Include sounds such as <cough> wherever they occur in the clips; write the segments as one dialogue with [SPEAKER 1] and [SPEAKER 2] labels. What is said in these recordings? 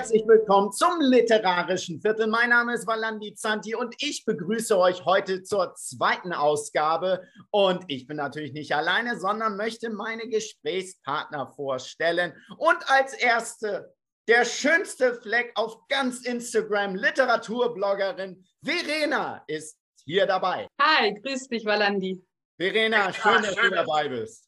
[SPEAKER 1] herzlich willkommen zum literarischen Viertel. Mein Name ist Valandi Zanti und ich begrüße euch heute zur zweiten Ausgabe. Und ich bin natürlich nicht alleine, sondern möchte meine Gesprächspartner vorstellen. Und als erste der schönste Fleck auf ganz Instagram, Literaturbloggerin Verena ist hier dabei.
[SPEAKER 2] Hi, grüß dich, Valandi.
[SPEAKER 1] Verena, schön, dass du dabei bist.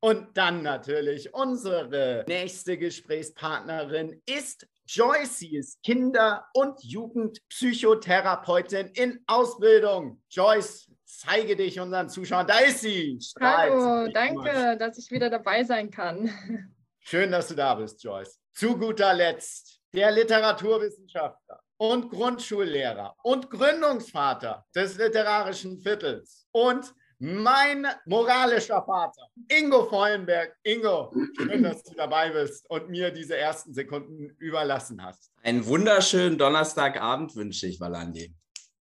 [SPEAKER 1] Und dann natürlich unsere nächste Gesprächspartnerin ist Joyce. Sie ist Kinder- und Jugendpsychotherapeutin in Ausbildung. Joyce, zeige dich unseren Zuschauern. Da ist sie.
[SPEAKER 3] Strahlt. Hallo, danke, dass ich wieder dabei sein kann. <laughs>
[SPEAKER 1] Schön, dass du da bist, Joyce. Zu guter Letzt der Literaturwissenschaftler und Grundschullehrer und Gründungsvater des literarischen Viertels und mein moralischer Vater, Ingo Vollenberg. Ingo, schön, dass du dabei bist und mir diese ersten Sekunden überlassen hast.
[SPEAKER 4] Einen wunderschönen Donnerstagabend wünsche ich, Valandi.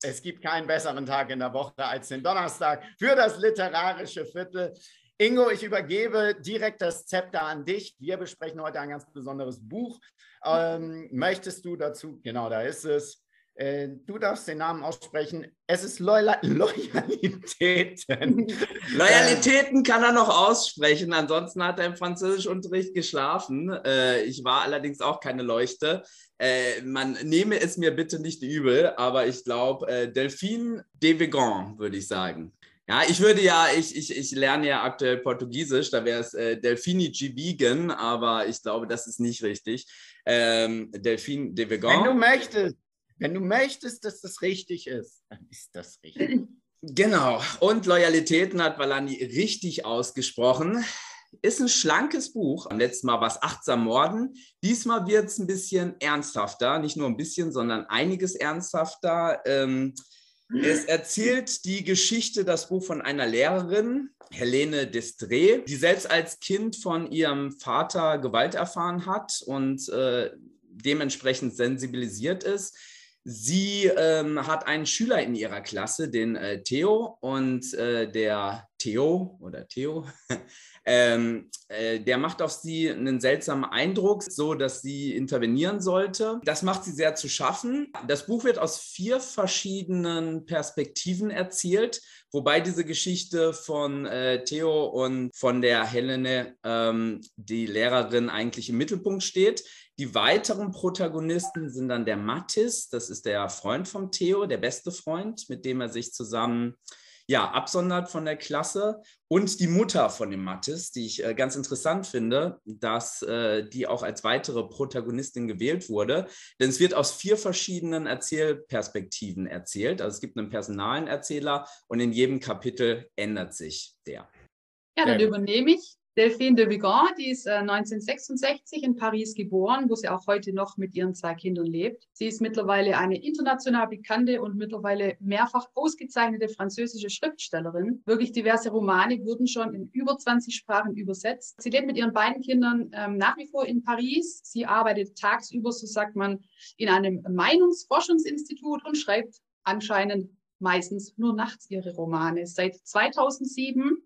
[SPEAKER 1] Es gibt keinen besseren Tag in der Woche als den Donnerstag für das literarische Viertel. Ingo, ich übergebe direkt das Zepter an dich. Wir besprechen heute ein ganz besonderes Buch. Ähm, möchtest du dazu, genau da ist es, äh, du darfst den Namen aussprechen. Es ist Loyal <laughs> Loyalitäten. <laughs>
[SPEAKER 4] Loyalitäten kann er noch aussprechen. Ansonsten hat er im Französischunterricht geschlafen. Äh, ich war allerdings auch keine Leuchte. Äh, man nehme es mir bitte nicht übel, aber ich glaube, Delphine de Vegan, würde ich sagen. Ja, ich würde ja, ich, ich, ich lerne ja aktuell Portugiesisch, da wäre es äh, Delfini Gibigen, aber ich glaube, das ist nicht richtig. Ähm, Delphine de Vegan.
[SPEAKER 1] Wenn du möchtest. Wenn du möchtest, dass das richtig ist, dann ist das richtig.
[SPEAKER 4] Genau. Und Loyalitäten hat Valani richtig ausgesprochen. Ist ein schlankes Buch. Letztes Mal war es Achtsam Morden. Diesmal wird es ein bisschen ernsthafter. Nicht nur ein bisschen, sondern einiges ernsthafter. Ähm, es erzählt die Geschichte, das Buch von einer Lehrerin, Helene Destré, die selbst als Kind von ihrem Vater Gewalt erfahren hat und äh, dementsprechend sensibilisiert ist Sie ähm, hat einen Schüler in ihrer Klasse, den äh, Theo, und äh, der Theo oder Theo, <laughs> ähm, äh, der macht auf sie einen seltsamen Eindruck, so dass sie intervenieren sollte. Das macht sie sehr zu schaffen. Das Buch wird aus vier verschiedenen Perspektiven erzählt, wobei diese Geschichte von äh, Theo und von der Helene, ähm, die Lehrerin, eigentlich im Mittelpunkt steht. Die weiteren Protagonisten sind dann der Mattis, das ist der Freund vom Theo, der beste Freund, mit dem er sich zusammen ja, absondert von der Klasse und die Mutter von dem Mattis, die ich äh, ganz interessant finde, dass äh, die auch als weitere Protagonistin gewählt wurde. Denn es wird aus vier verschiedenen Erzählperspektiven erzählt. Also es gibt einen personalen Erzähler und in jedem Kapitel ändert sich der.
[SPEAKER 2] Ja, dann übernehme ich. Delphine de Vigan, die ist äh, 1966 in Paris geboren, wo sie auch heute noch mit ihren zwei Kindern lebt. Sie ist mittlerweile eine international bekannte und mittlerweile mehrfach ausgezeichnete französische Schriftstellerin. Wirklich diverse Romane wurden schon in über 20 Sprachen übersetzt. Sie lebt mit ihren beiden Kindern ähm, nach wie vor in Paris. Sie arbeitet tagsüber, so sagt man, in einem Meinungsforschungsinstitut und schreibt anscheinend meistens nur nachts ihre Romane. Seit 2007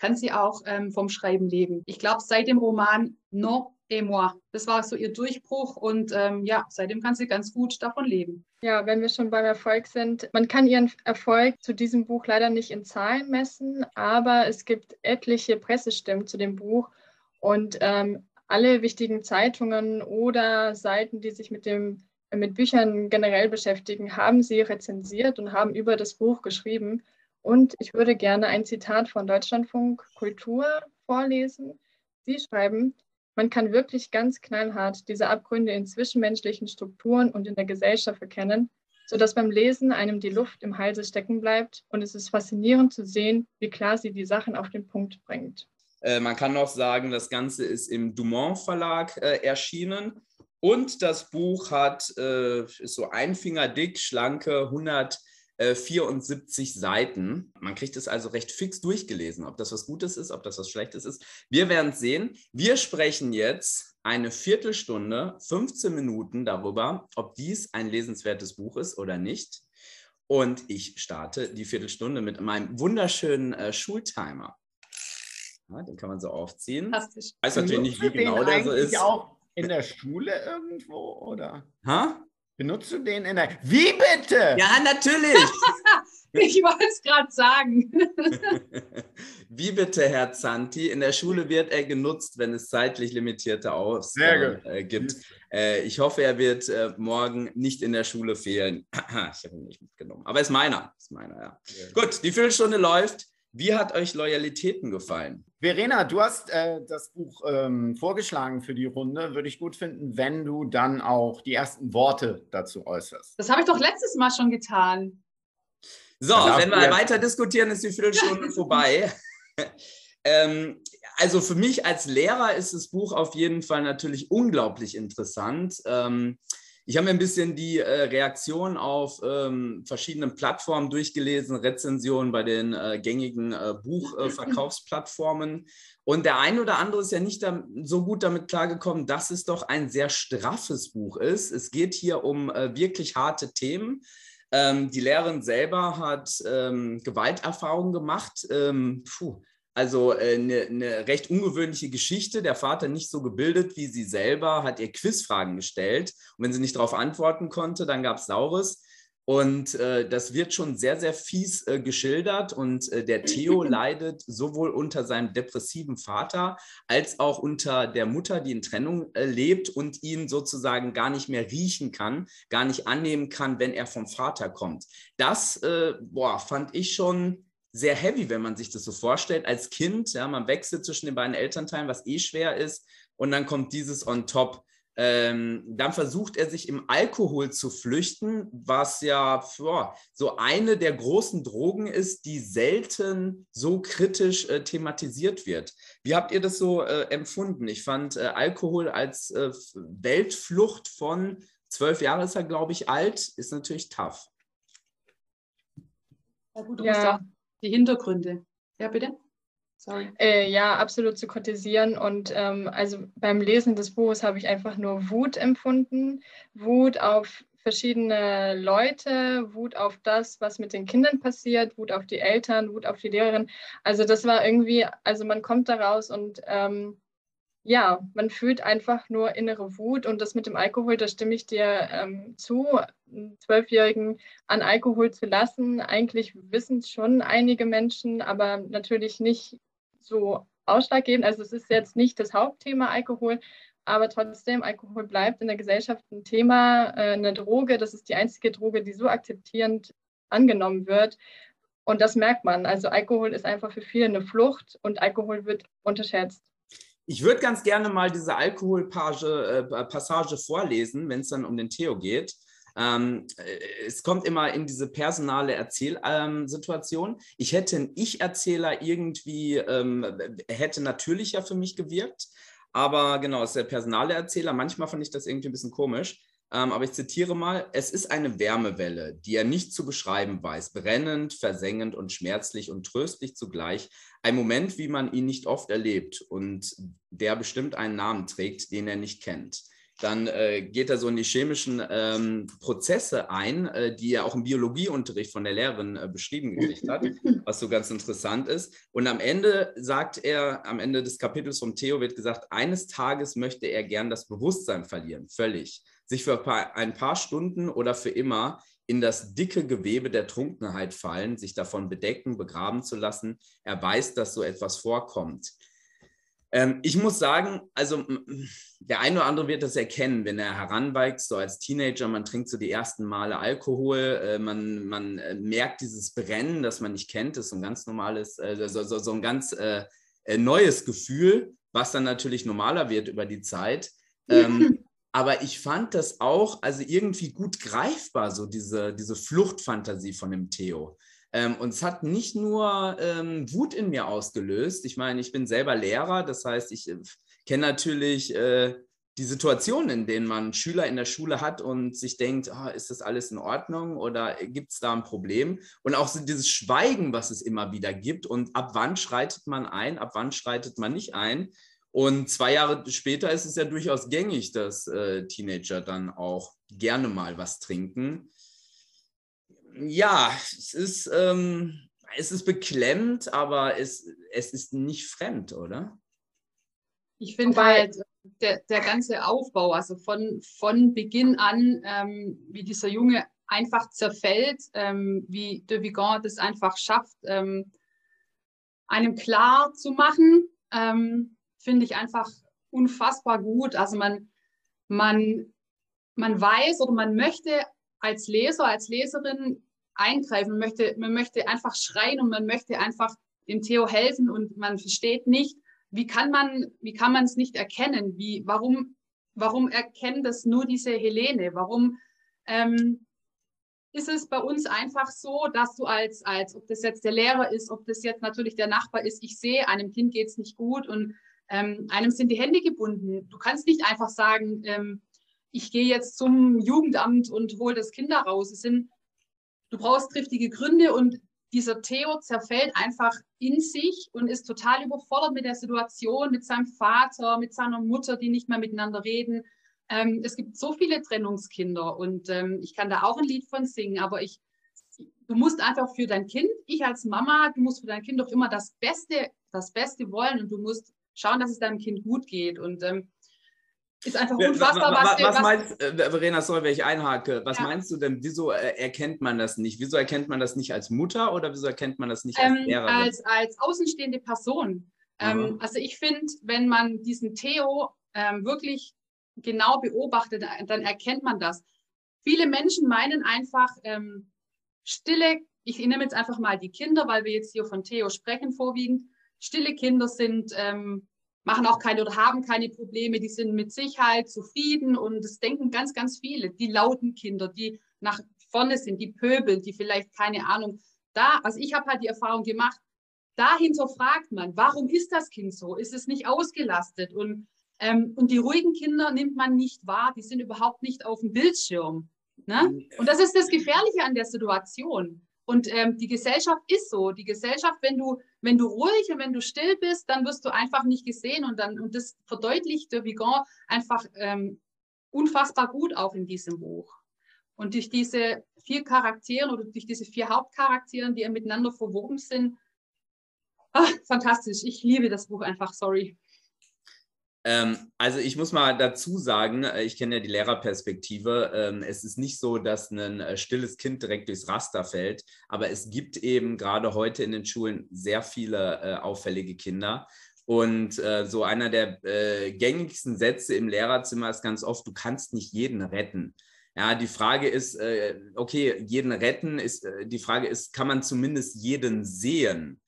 [SPEAKER 2] kann sie auch ähm, vom Schreiben leben. Ich glaube, seit dem Roman No et moi, das war so ihr Durchbruch und ähm, ja, seitdem kann sie ganz gut davon leben.
[SPEAKER 3] Ja, wenn wir schon beim Erfolg sind, man kann ihren Erfolg zu diesem Buch leider nicht in Zahlen messen, aber es gibt etliche Pressestimmen zu dem Buch und ähm, alle wichtigen Zeitungen oder Seiten, die sich mit dem mit Büchern generell beschäftigen, haben sie rezensiert und haben über das Buch geschrieben. Und ich würde gerne ein Zitat von Deutschlandfunk Kultur vorlesen. Sie schreiben, man kann wirklich ganz knallhart diese Abgründe in zwischenmenschlichen Strukturen und in der Gesellschaft erkennen, sodass beim Lesen einem die Luft im Halse stecken bleibt. Und es ist faszinierend zu sehen, wie klar sie die Sachen auf den Punkt bringt.
[SPEAKER 4] Äh, man kann noch sagen, das Ganze ist im Dumont Verlag äh, erschienen. Und das Buch hat, äh, ist so ein Finger dick, schlanke 100 74 äh, Seiten. Man kriegt es also recht fix durchgelesen, ob das was Gutes ist, ob das was Schlechtes ist. Wir werden es sehen. Wir sprechen jetzt eine Viertelstunde, 15 Minuten darüber, ob dies ein lesenswertes Buch ist oder nicht. Und ich starte die Viertelstunde mit meinem wunderschönen äh, Schultimer. Ja, den kann man so aufziehen.
[SPEAKER 2] Fantastisch. Ich
[SPEAKER 4] weiß natürlich nicht, wie genau der so ist.
[SPEAKER 1] Auch in der Schule irgendwo, oder?
[SPEAKER 4] Ha?
[SPEAKER 1] Benutzt du den in der. Wie bitte?
[SPEAKER 4] Ja, natürlich. <laughs>
[SPEAKER 2] Ich wollte es gerade sagen. <laughs>
[SPEAKER 4] Wie bitte, Herr Zanti? In der Schule wird er genutzt, wenn es zeitlich limitierte Ausgaben äh, gibt. Äh, ich hoffe, er wird äh, morgen nicht in der Schule fehlen. <clears throat> ich habe ihn nicht mitgenommen. Aber ist meiner. Ist meiner, ja. ja. Gut, die Viertelstunde läuft. Wie hat euch Loyalitäten gefallen?
[SPEAKER 1] Verena, du hast äh, das Buch ähm, vorgeschlagen für die Runde. Würde ich gut finden, wenn du dann auch die ersten Worte dazu äußerst.
[SPEAKER 2] Das habe ich doch letztes Mal schon getan.
[SPEAKER 4] So, wenn wir weiter diskutieren, ist die Viertelstunde <laughs> vorbei. <laughs> ähm, also für mich als Lehrer ist das Buch auf jeden Fall natürlich unglaublich interessant. Ähm, ich habe mir ein bisschen die äh, Reaktion auf ähm, verschiedenen Plattformen durchgelesen, Rezensionen bei den äh, gängigen äh, Buchverkaufsplattformen. Und der eine oder andere ist ja nicht da, so gut damit klargekommen, dass es doch ein sehr straffes Buch ist. Es geht hier um äh, wirklich harte Themen. Ähm, die Lehrerin selber hat ähm, Gewalterfahrungen gemacht. Ähm, puh, also eine, äh, eine recht ungewöhnliche Geschichte. Der Vater nicht so gebildet wie sie selber, hat ihr Quizfragen gestellt. Und wenn sie nicht darauf antworten konnte, dann gab es Saures. Und äh, das wird schon sehr, sehr fies äh, geschildert. Und äh, der Theo <laughs> leidet sowohl unter seinem depressiven Vater als auch unter der Mutter, die in Trennung äh, lebt und ihn sozusagen gar nicht mehr riechen kann, gar nicht annehmen kann, wenn er vom Vater kommt. Das äh, boah, fand ich schon sehr heavy, wenn man sich das so vorstellt. Als Kind, ja, man wechselt zwischen den beiden Elternteilen, was eh schwer ist. Und dann kommt dieses on top. Ähm, dann versucht er sich im Alkohol zu flüchten, was ja boah, so eine der großen Drogen ist, die selten so kritisch äh, thematisiert wird. Wie habt ihr das so äh, empfunden? Ich fand äh, Alkohol als äh, Weltflucht von zwölf Jahren ist er, glaube ich, alt, ist natürlich tough.
[SPEAKER 2] Ja, gut, du ja. musst auch die Hintergründe. Ja, bitte?
[SPEAKER 3] Sorry. Äh, ja, absolut zu kritisieren. Und ähm, also beim Lesen des Buches habe ich einfach nur Wut empfunden. Wut auf verschiedene Leute, Wut auf das, was mit den Kindern passiert, Wut auf die Eltern, Wut auf die Lehrerin. Also das war irgendwie, also man kommt da raus und ähm, ja, man fühlt einfach nur innere Wut und das mit dem Alkohol, da stimme ich dir ähm, zu, einen Zwölfjährigen an Alkohol zu lassen. Eigentlich wissen es schon einige Menschen, aber natürlich nicht so ausschlaggebend. Also es ist jetzt nicht das Hauptthema Alkohol, aber trotzdem, Alkohol bleibt in der Gesellschaft ein Thema, äh, eine Droge. Das ist die einzige Droge, die so akzeptierend angenommen wird. Und das merkt man. Also Alkohol ist einfach für viele eine Flucht und Alkohol wird unterschätzt.
[SPEAKER 4] Ich würde ganz gerne mal diese Alkoholpassage äh, Passage vorlesen, wenn es dann um den Theo geht. Ähm, äh, es kommt immer in diese personale Erzählsituation. Ähm, ich hätte einen Ich-Erzähler irgendwie, ähm, hätte natürlicher für mich gewirkt. Aber genau, es ist der personale Erzähler. Manchmal fand ich das irgendwie ein bisschen komisch. Ähm, aber ich zitiere mal, es ist eine Wärmewelle, die er nicht zu beschreiben weiß, brennend, versengend und schmerzlich und tröstlich zugleich. Ein Moment, wie man ihn nicht oft erlebt und der bestimmt einen Namen trägt, den er nicht kennt dann äh, geht er so in die chemischen ähm, Prozesse ein, äh, die er auch im Biologieunterricht von der Lehrerin äh, beschrieben gekriegt hat, <laughs> was so ganz interessant ist. Und am Ende sagt er, am Ende des Kapitels vom Theo wird gesagt, eines Tages möchte er gern das Bewusstsein verlieren, völlig, sich für ein paar, Stunden oder für immer in das dicke Gewebe der Trunkenheit fallen, sich davon bedecken, begraben zu lassen. Er weiß, dass so etwas vorkommt. Ähm, ich muss sagen, also der eine oder andere wird das erkennen, wenn er heranwächst, so als Teenager, man trinkt so die ersten Male Alkohol, äh, man, man äh, merkt dieses Brennen, das man nicht kennt, das ist so ein ganz normales, äh, so, so, so, ein ganz äh, äh, neues Gefühl, was dann natürlich normaler wird über die Zeit. <laughs> Ähm, aber ich fand das auch also irgendwie gut greifbar, so diese, diese Fluchtfantasie von dem Theo. Ähm, und es hat nicht nur ähm, Wut in mir ausgelöst. Ich meine, ich bin selber Lehrer, das heißt, ich äh, kenne natürlich äh, die Situationen, in denen man Schüler in der Schule hat und sich denkt, oh, ist das alles in Ordnung oder gibt es da ein Problem? Und auch so dieses Schweigen, was es immer wieder gibt und ab wann schreitet man ein, ab wann schreitet man nicht ein. Und zwei Jahre später ist es ja durchaus gängig, dass äh, Teenager dann auch gerne mal was trinken ja, es ist, ähm, es ist beklemmt, aber es, es ist nicht fremd, oder?
[SPEAKER 2] Ich finde halt, der, der ganze Aufbau, also von, von Beginn an, ähm, wie dieser Junge einfach zerfällt, ähm, wie de Vigan das einfach schafft, ähm, einem klar zu machen, ähm, finde ich einfach unfassbar gut. Also man, man, man weiß oder man möchte als Leser, als Leserin eingreifen, man möchte, man möchte einfach schreien und man möchte einfach dem Theo helfen und man versteht nicht, wie kann man, wie kann man es nicht erkennen? Wie, warum, warum erkennt das nur diese Helene? Warum ähm, ist es bei uns einfach so, dass du als, als, ob das jetzt der Lehrer ist, ob das jetzt natürlich der Nachbar ist, ich sehe, einem Kind geht es nicht gut und ähm, einem sind die Hände gebunden. Du kannst nicht einfach sagen, ähm, ich gehe jetzt zum Jugendamt und hole das Kind da raus. Es sind, du brauchst triftige Gründe und dieser Theo zerfällt einfach in sich und ist total überfordert mit der Situation, mit seinem Vater, mit seiner Mutter, die nicht mehr miteinander reden. Ähm, es gibt so viele Trennungskinder und ähm, ich kann da auch ein Lied von singen, aber ich, du musst einfach für dein Kind, ich als Mama, du musst für dein Kind doch immer das Beste, das Beste wollen und du musst schauen, dass es deinem Kind gut geht und ähm, ist einfach unfassbar,
[SPEAKER 4] was, was, was, was meinst, äh, Verena, sorry, wenn ich einhake, was ja. meinst du denn, wieso äh, erkennt man das nicht? Wieso erkennt man das nicht als Mutter oder wieso erkennt man das nicht als
[SPEAKER 2] ähm, Lehrerin? Als, als außenstehende Person. Ähm, also ich finde, wenn man diesen Theo ähm, wirklich genau beobachtet, dann erkennt man das. Viele Menschen meinen einfach, ähm, stille, ich nehme jetzt einfach mal die Kinder, weil wir jetzt hier von Theo sprechen vorwiegend, stille Kinder sind ähm, machen auch keine oder haben keine Probleme, die sind mit Sicherheit zufrieden und es denken ganz, ganz viele, die lauten Kinder, die nach vorne sind, die Pöbel, die vielleicht keine Ahnung, da, also ich habe halt die Erfahrung gemacht, dahinter fragt man, warum ist das Kind so? Ist es nicht ausgelastet? Und, ähm, und die ruhigen Kinder nimmt man nicht wahr, die sind überhaupt nicht auf dem Bildschirm. Ne? Und das ist das Gefährliche an der Situation. Und ähm, die Gesellschaft ist so. Die Gesellschaft, wenn du, wenn du ruhig und wenn du still bist, dann wirst du einfach nicht gesehen. Und, dann, und das verdeutlicht der Vigan einfach ähm, unfassbar gut auch in diesem Buch. Und durch diese vier Charaktere oder durch diese vier Hauptcharaktere, die miteinander verwoben sind, ach, fantastisch. Ich liebe das Buch einfach, sorry.
[SPEAKER 4] Ähm, also ich muss mal dazu sagen, äh, ich kenne ja die Lehrerperspektive. Ähm, es ist nicht so, dass ein äh, stilles Kind direkt durchs Raster fällt, aber es gibt eben gerade heute in den Schulen sehr viele äh, auffällige Kinder. Und äh, so einer der äh, gängigsten Sätze im Lehrerzimmer ist ganz oft, du kannst nicht jeden retten. Ja, die Frage ist, äh, okay, jeden retten ist, die Frage ist, kann man zumindest jeden sehen?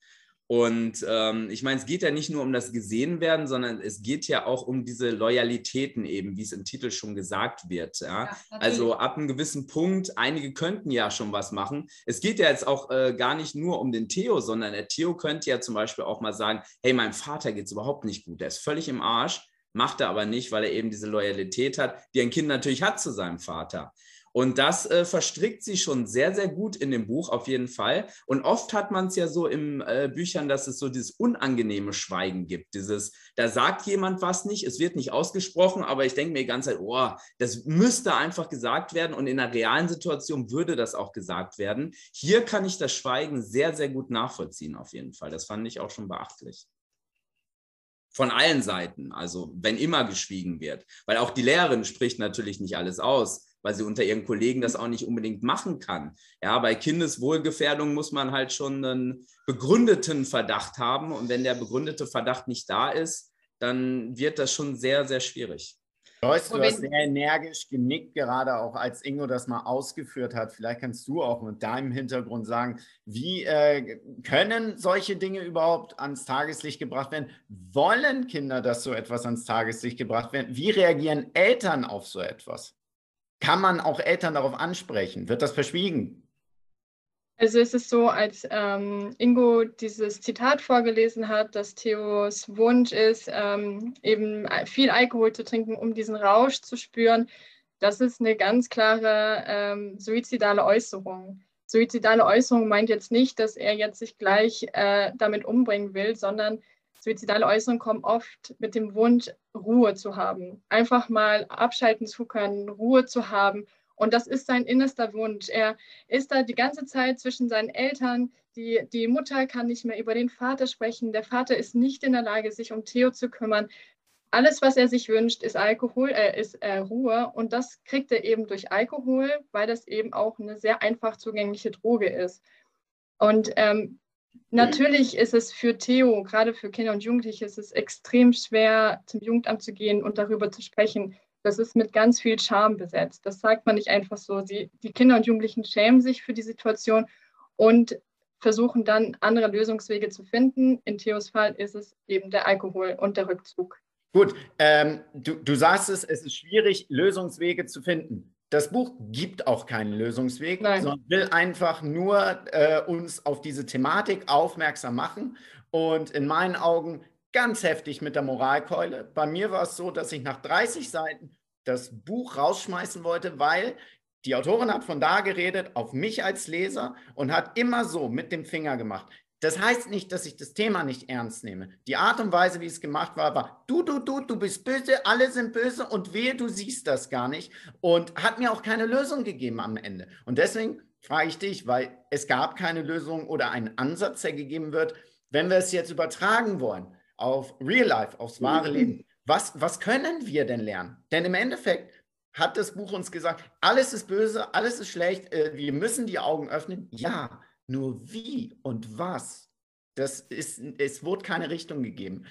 [SPEAKER 4] Und ähm, ich meine, es geht ja nicht nur um das Gesehenwerden, sondern es geht ja auch um diese Loyalitäten eben, wie es im Titel schon gesagt wird. Ja? ja also ab einem gewissen Punkt, einige könnten ja schon was machen. Es geht ja jetzt auch äh, gar nicht nur um den Theo, sondern der Theo könnte ja zum Beispiel auch mal sagen, hey, meinem Vater geht es überhaupt nicht gut, der ist völlig im Arsch, macht er aber nicht, weil er eben diese Loyalität hat, die ein Kind natürlich hat zu seinem Vater. Und das äh, verstrickt sie schon sehr, sehr gut in dem Buch auf jeden Fall. Und oft hat man es ja so in äh, Büchern, dass es so dieses unangenehme Schweigen gibt. Dieses, da sagt jemand was nicht, es wird nicht ausgesprochen, aber ich denke mir die ganze Zeit, oh, das müsste einfach gesagt werden. Und in einer realen Situation würde das auch gesagt werden. Hier kann ich das Schweigen sehr, sehr gut nachvollziehen, auf jeden Fall. Das fand ich auch schon beachtlich von allen Seiten, also wenn immer geschwiegen wird, weil auch die Lehrerin spricht natürlich nicht alles aus weil sie unter ihren Kollegen das auch nicht unbedingt machen kann. Ja, bei Kindeswohlgefährdung muss man halt schon einen begründeten Verdacht haben. Und wenn der begründete Verdacht nicht da ist, dann wird das schon sehr, sehr schwierig.
[SPEAKER 1] Joyce, du hast sehr energisch genickt, gerade auch als Ingo das mal ausgeführt hat. Vielleicht kannst du auch mit deinem Hintergrund sagen, wie äh, können solche Dinge überhaupt ans Tageslicht gebracht werden? Wollen Kinder, dass so etwas ans Tageslicht gebracht wird? Wie reagieren Eltern auf so etwas? Kann man auch Eltern darauf ansprechen? Wird das verschwiegen?
[SPEAKER 3] Also es ist so, als ähm, Ingo dieses Zitat vorgelesen hat, dass Theos Wunsch ist, ähm, eben viel Alkohol zu trinken, um diesen Rausch zu spüren. Das ist eine ganz klare ähm, suizidale Äußerung. Suizidale Äußerung meint jetzt nicht, dass er jetzt sich gleich äh, damit umbringen will, sondern suizidale Äußerungen kommen oft mit dem Wunsch, Ruhe zu haben. Einfach mal abschalten zu können, Ruhe zu haben. Und das ist sein innerster Wunsch. Er ist da die ganze Zeit zwischen seinen Eltern. Die, die Mutter kann nicht mehr über den Vater sprechen. Der Vater ist nicht in der Lage, sich um Theo zu kümmern. alles, was er sich wünscht, ist Alkohol, äh, ist äh, Ruhe. Und das kriegt er eben durch Alkohol, weil das eben auch eine sehr einfach zugängliche Droge ist. Und ähm, natürlich ist es für Theo, gerade für Kinder und Jugendliche, ist es extrem schwer, zum Jugendamt zu gehen und darüber zu sprechen. Das ist mit ganz viel Scham besetzt. Das sagt man nicht einfach so. Sie, die Kinder und Jugendlichen schämen sich für die Situation und versuchen dann andere Lösungswege zu finden. In Theos Fall ist es eben der Alkohol und der Rückzug.
[SPEAKER 1] Gut, ähm, du, du sagst es, es ist schwierig, Lösungswege zu finden. Das Buch gibt auch keinen Lösungsweg, Nein. sondern will einfach nur äh, uns auf diese Thematik aufmerksam machen und in meinen Augen ganz heftig mit der Moralkeule. Bei mir war es so, dass ich nach 30 Seiten das Buch rausschmeißen wollte, weil die Autorin hat von da geredet auf mich als Leser und hat immer so mit dem Finger gemacht. Das heißt nicht, dass ich das Thema nicht ernst nehme. Die Art und Weise, wie es gemacht war, war, du, du, du, du bist böse, alle sind böse und wehe, du siehst das gar nicht. Und hat mir auch keine Lösung gegeben am Ende. Und deswegen frage ich dich, weil es gab keine Lösung oder einen Ansatz, der gegeben wird, wenn wir es jetzt übertragen wollen auf Real Life, aufs wahre mhm. Leben, was, was können wir denn lernen? Denn im Endeffekt hat das Buch uns gesagt, alles ist böse, alles ist schlecht, äh, wir müssen die Augen öffnen. Ja, nur wie und was, das ist, es wurde keine Richtung gegeben.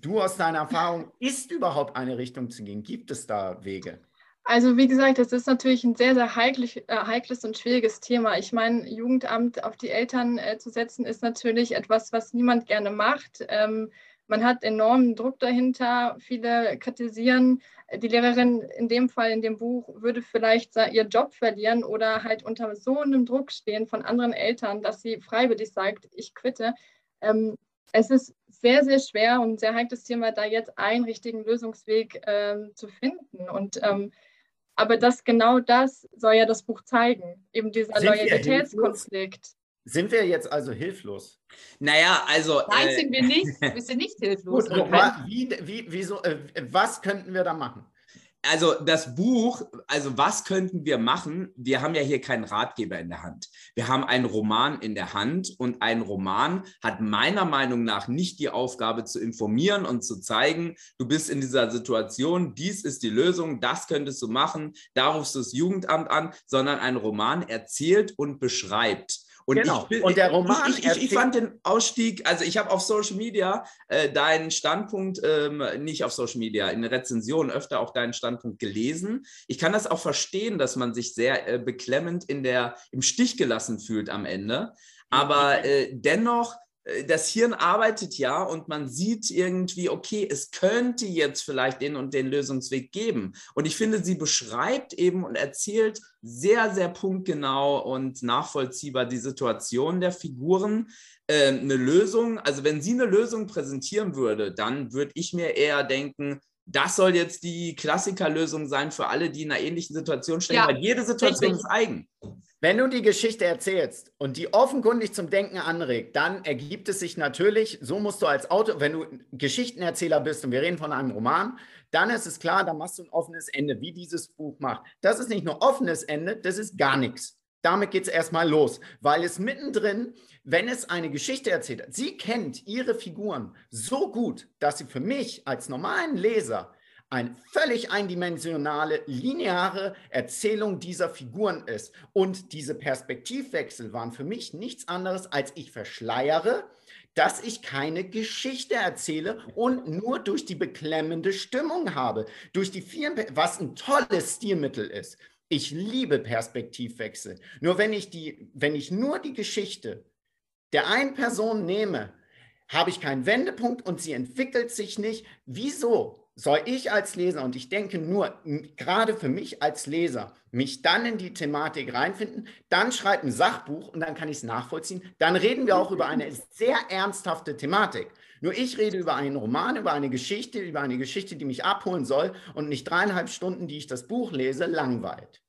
[SPEAKER 1] Du aus deiner Erfahrung, ist überhaupt eine Richtung zu gehen? Gibt es da Wege?
[SPEAKER 3] Also wie gesagt, das ist natürlich ein sehr, sehr heikles, äh, heikles und schwieriges Thema. Ich meine, Jugendamt auf die Eltern äh, zu setzen, ist natürlich etwas, was niemand gerne macht. Ähm, man hat enormen Druck dahinter. Viele kritisieren. Die Lehrerin in dem Fall, in dem Buch, würde vielleicht ihr Job verlieren oder halt unter so einem Druck stehen von anderen Eltern, dass sie freiwillig sagt, ich quitte. Ähm, es ist sehr, sehr schwer und sehr heikles Thema, da jetzt einen richtigen Lösungsweg ähm, zu finden. Und ähm, aber das genau das soll ja das Buch zeigen, eben dieser Sind Loyalitätskonflikt.
[SPEAKER 1] Sind wir jetzt also hilflos?
[SPEAKER 4] Naja, also.
[SPEAKER 2] Nein, äh, sind wir nicht. <laughs> Wir sind nicht hilflos.
[SPEAKER 1] Gut, wie, wie, wieso, äh, was könnten wir da machen?
[SPEAKER 4] Also das Buch, also was könnten wir machen? Wir haben ja hier keinen Ratgeber in der Hand. Wir haben einen Roman in der Hand und ein Roman hat meiner Meinung nach nicht die Aufgabe zu informieren und zu zeigen, du bist in dieser Situation, dies ist die Lösung, das könntest du machen, da rufst du das Jugendamt an, sondern ein Roman erzählt und beschreibt. Und, genau. ich, und der Roman. Ich, ich, ich, fand den Ausstieg, also ich habe auf Social Media äh, deinen Standpunkt, ähm, nicht auf Social Media, in Rezensionen öfter auch deinen Standpunkt gelesen. Ich kann das auch verstehen, dass man sich sehr äh, beklemmend in der, im Stich gelassen fühlt am Ende. Aber äh, dennoch das Hirn arbeitet ja und man sieht irgendwie, okay, es könnte jetzt vielleicht den und den Lösungsweg geben. Und ich finde, sie beschreibt eben und erzählt sehr, sehr punktgenau und nachvollziehbar die Situation der Figuren. Äh, eine Lösung, also wenn sie eine Lösung präsentieren würde, dann würde ich mir eher denken, das soll jetzt die Klassikerlösung sein für alle, die in einer ähnlichen Situation stehen, ja, weil jede Situation richtig. ist eigen.
[SPEAKER 1] Wenn du die Geschichte erzählst und die offenkundig zum Denken anregt, dann ergibt es sich natürlich, so musst du als Autor, wenn du Geschichtenerzähler bist und wir reden von einem Roman, dann ist es klar, dann machst du ein offenes Ende, wie dieses Buch macht. Das ist nicht nur offenes Ende, das ist gar nichts. Damit geht es erstmal los, weil es mittendrin, wenn es eine Geschichte erzählt, sie kennt ihre Figuren so gut, dass sie für mich als normalen Leser eine völlig eindimensionale, lineare Erzählung dieser Figuren ist. Und diese Perspektivwechsel waren für mich nichts anderes, als ich verschleiere, dass ich keine Geschichte erzähle und nur durch die beklemmende Stimmung habe, durch die vielen, was ein tolles Stilmittel ist. Ich liebe Perspektivwechsel. Nur wenn ich die, wenn ich nur die Geschichte der einen Person nehme, habe ich keinen Wendepunkt und sie entwickelt sich nicht. Wieso? Soll ich als Leser, und ich denke nur, gerade für mich als Leser, mich dann in die Thematik reinfinden, dann schreibe ein Sachbuch und dann kann ich es nachvollziehen. Dann reden wir auch über eine sehr ernsthafte Thematik. Nur ich rede über einen Roman, über eine Geschichte, über eine Geschichte, die mich abholen soll und nicht dreieinhalb Stunden, die ich das Buch lese, langweilt.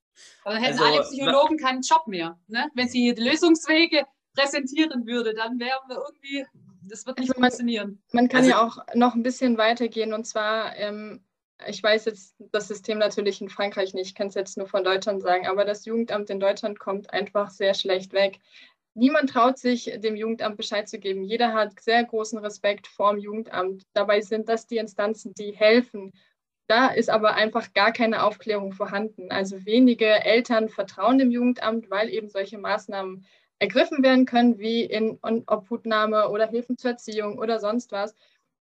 [SPEAKER 2] Aber dann hätten also, alle Psychologen keinen Job mehr. Ne? Wenn sie Lösungswege präsentieren würde, dann wären wir irgendwie das wird nicht also funktionieren.
[SPEAKER 3] Man kann also, ja auch noch ein bisschen weitergehen und zwar, ähm, ich weiß jetzt das System natürlich in Frankreich nicht, ich kann es jetzt nur von Deutschland sagen, aber das Jugendamt in Deutschland kommt einfach sehr schlecht weg. niemand traut sich, dem Jugendamt Bescheid zu geben. Jeder hat sehr großen Respekt vor dem Jugendamt. Dabei sind das die Instanzen, die helfen. Da ist aber einfach gar keine Aufklärung vorhanden. Also wenige Eltern vertrauen dem Jugendamt, weil eben solche Maßnahmen ergriffen werden können, wie in Obhutnahme oder Hilfen zur Erziehung oder sonst was.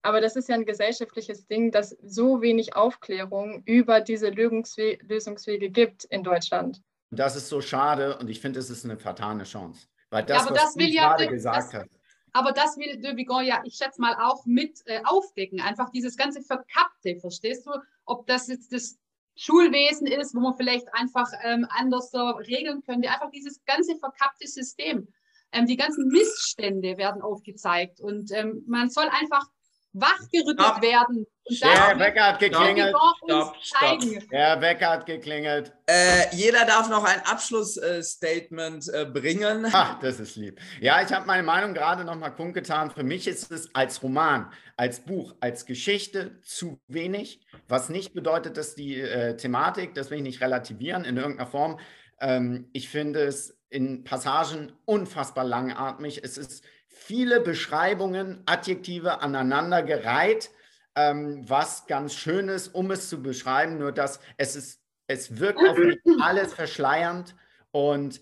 [SPEAKER 3] Aber das ist ja ein gesellschaftliches Ding, dass so wenig Aufklärung über diese Lösungswege gibt in Deutschland.
[SPEAKER 1] Das ist so schade und ich finde, es ist eine fatale Chance. Weil das,
[SPEAKER 2] ja, aber das will ja,
[SPEAKER 1] gerade gesagt
[SPEAKER 2] das,
[SPEAKER 1] hat.
[SPEAKER 2] Aber das will De Vigon ja, ich schätze mal, auch mit äh, aufdecken. Einfach dieses ganze Verkappte, verstehst du? Ob das jetzt das Schulwesen ist, wo man vielleicht einfach ähm, anders so regeln könnte. Einfach dieses ganze verkappte System. Ähm, die ganzen Missstände werden aufgezeigt und ähm, man soll einfach wachgerüttelt Stop. werden.
[SPEAKER 1] Der Wecker hat geklingelt.
[SPEAKER 4] Stopp, stopp.
[SPEAKER 1] Der Wecker hat geklingelt.
[SPEAKER 4] Äh, jeder darf noch ein Abschlussstatement äh, bringen.
[SPEAKER 1] Ach, das ist lieb. Ja, ich habe meine Meinung gerade noch mal kundgetan. Für mich ist es als Roman, als Buch, als Geschichte zu wenig, was nicht bedeutet, dass die äh, Thematik, das will ich nicht relativieren in irgendeiner Form. Ähm, ich finde es in Passagen unfassbar langatmig. Es ist viele Beschreibungen, Adjektive aneinandergereiht, ähm, was ganz schön ist, um es zu beschreiben, nur dass es ist, es wirkt auf mich <clears throat> alles verschleiernd und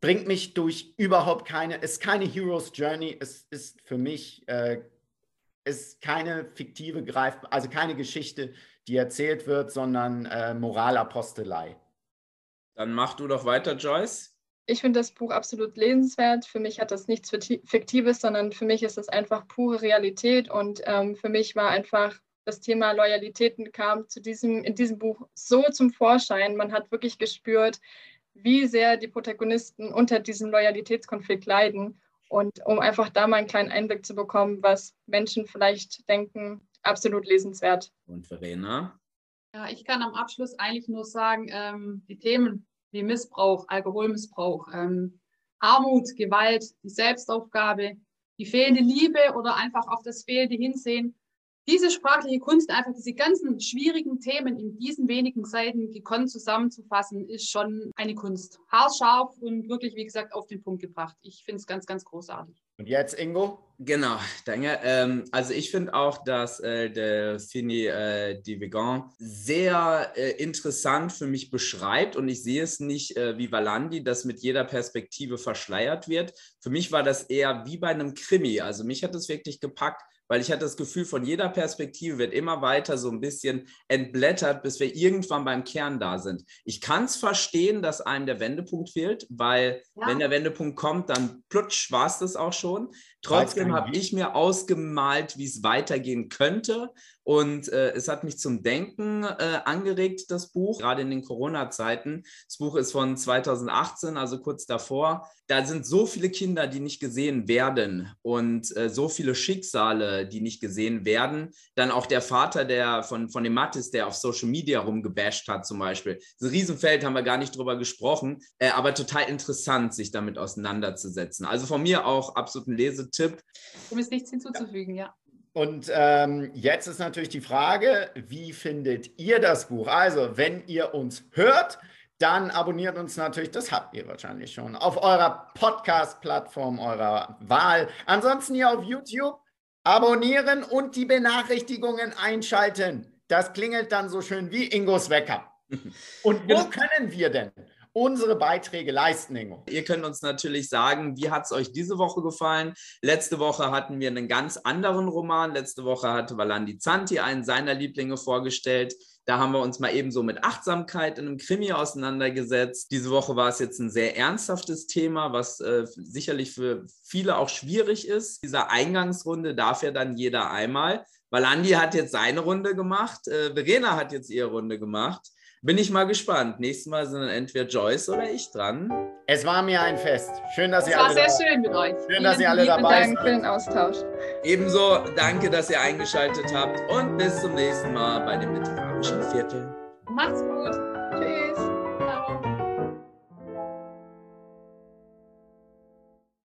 [SPEAKER 1] bringt mich durch überhaupt keine, ist keine Hero's Journey, es ist für mich äh, ist keine fiktive Greif, also keine Geschichte, die erzählt wird, sondern äh, Moralapostelei.
[SPEAKER 4] Dann mach du doch weiter, Joyce
[SPEAKER 3] ich finde das Buch absolut lesenswert. Für mich hat das nichts Fiktives, sondern für mich ist es einfach pure Realität. Und ähm, für mich war einfach das Thema Loyalitäten kam zu diesem, in diesem Buch so zum Vorschein. Man hat wirklich gespürt, wie sehr die Protagonisten unter diesem Loyalitätskonflikt leiden. Und um einfach da mal einen kleinen Einblick zu bekommen, was Menschen vielleicht denken, absolut lesenswert.
[SPEAKER 4] Und Verena?
[SPEAKER 2] Ja, ich kann am Abschluss eigentlich nur sagen, ähm, die Themen, wie Missbrauch, Alkoholmissbrauch, ähm, Armut, Gewalt, die Selbstaufgabe, die fehlende Liebe oder einfach auf das fehlende Hinsehen. Diese sprachliche Kunst, einfach diese ganzen schwierigen Themen in diesen wenigen Seiten gekonnt zusammenzufassen, ist schon eine Kunst. Haarscharf und wirklich, wie gesagt, auf den Punkt gebracht. Ich finde es ganz, ganz großartig.
[SPEAKER 1] Und jetzt, Ingo?
[SPEAKER 4] Genau, danke. Ähm, also ich finde auch, dass äh, der Fini äh, Divigan sehr äh, interessant für mich beschreibt und ich sehe es nicht äh, wie Valandi, dass mit jeder Perspektive verschleiert wird. Für mich war das eher wie bei einem Krimi. Also mich hat es wirklich gepackt, weil ich hatte das Gefühl, von jeder Perspektive wird immer weiter so ein bisschen entblättert, bis wir irgendwann beim Kern da sind. Ich kann es verstehen, dass einem der Wendepunkt fehlt, weil ja. wenn der Wendepunkt kommt, dann plutsch war es das auch schon. Trotzdem habe ich mir ausgemalt, wie es weitergehen könnte. Und äh, es hat mich zum Denken äh, angeregt, das Buch, gerade in den Corona-Zeiten. Das Buch ist von 2018, also kurz davor. Da sind so viele Kinder, die nicht gesehen werden und äh, so viele Schicksale, die nicht gesehen werden. Dann auch der Vater der, von, von dem Mattis, der auf Social Media rumgebasht hat zum Beispiel. Das Riesenfeld haben wir gar nicht drüber gesprochen, äh, aber total interessant, sich damit auseinanderzusetzen. Also von mir auch absolut ein Lesetipp.
[SPEAKER 2] Um es nichts hinzuzufügen, ja.
[SPEAKER 1] Und ähm, jetzt ist natürlich die Frage, wie findet ihr das Buch? Also, wenn ihr uns hört, dann abonniert uns natürlich, das habt ihr wahrscheinlich schon, auf eurer Podcast-Plattform eurer Wahl. Ansonsten hier auf YouTube abonnieren und die Benachrichtigungen einschalten. Das klingelt dann so schön wie Ingos Wecker. <laughs> Und wo können wir denn unsere Beiträge leisten, Ingo.
[SPEAKER 4] Ihr könnt uns natürlich sagen, wie hat es euch diese Woche gefallen? Letzte Woche hatten wir einen ganz anderen Roman. Letzte Woche hatte Valandi Zanti einen seiner Lieblinge vorgestellt. Da haben wir uns mal eben so mit Achtsamkeit in einem Krimi auseinandergesetzt. Diese Woche war es jetzt ein sehr ernsthaftes Thema, was äh, sicherlich für viele auch schwierig ist. Dieser Eingangsrunde darf ja dann jeder einmal. Valandi hat jetzt seine Runde gemacht, äh, Verena hat jetzt ihre Runde gemacht. Bin ich mal gespannt. Nächstes Mal sind dann entweder Joyce oder ich dran.
[SPEAKER 1] Es war mir ein Fest. Schön, dass
[SPEAKER 2] es
[SPEAKER 1] ihr alle.
[SPEAKER 2] Es war sehr schön mit euch.
[SPEAKER 1] Schön, Vielen dass ihr alle dabei
[SPEAKER 3] seid. Danke für den Austausch.
[SPEAKER 4] Ebenso danke, dass ihr eingeschaltet habt und bis zum nächsten Mal bei dem literarischen Viertel.
[SPEAKER 2] Macht's gut.